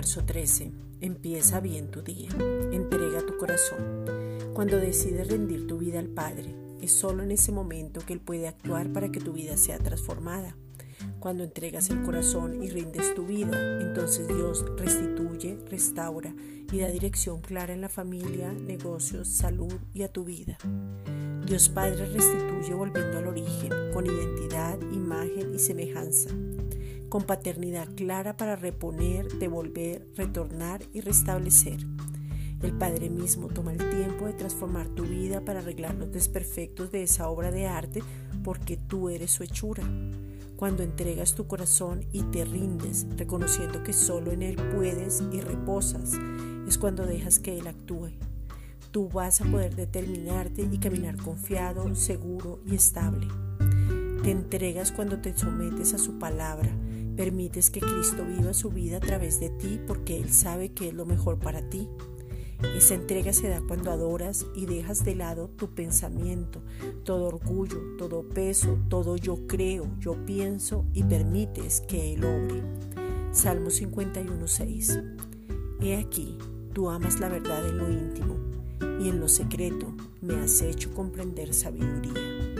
Marzo 13. Empieza bien tu día. Entrega tu corazón. Cuando decides rendir tu vida al Padre, es solo en ese momento que Él puede actuar para que tu vida sea transformada. Cuando entregas el corazón y rindes tu vida, entonces Dios restituye, restaura y da dirección clara en la familia, negocios, salud y a tu vida. Dios Padre restituye volviendo al origen, con identidad, imagen y semejanza con paternidad clara para reponer, devolver, retornar y restablecer. El Padre mismo toma el tiempo de transformar tu vida para arreglar los desperfectos de esa obra de arte porque tú eres su hechura. Cuando entregas tu corazón y te rindes, reconociendo que solo en Él puedes y reposas, es cuando dejas que Él actúe. Tú vas a poder determinarte y caminar confiado, seguro y estable. Te entregas cuando te sometes a su palabra, Permites que Cristo viva su vida a través de ti porque Él sabe que es lo mejor para ti. Esa entrega se da cuando adoras y dejas de lado tu pensamiento, todo orgullo, todo peso, todo yo creo, yo pienso y permites que Él obre. Salmo 51.6 He aquí, tú amas la verdad en lo íntimo y en lo secreto me has hecho comprender sabiduría.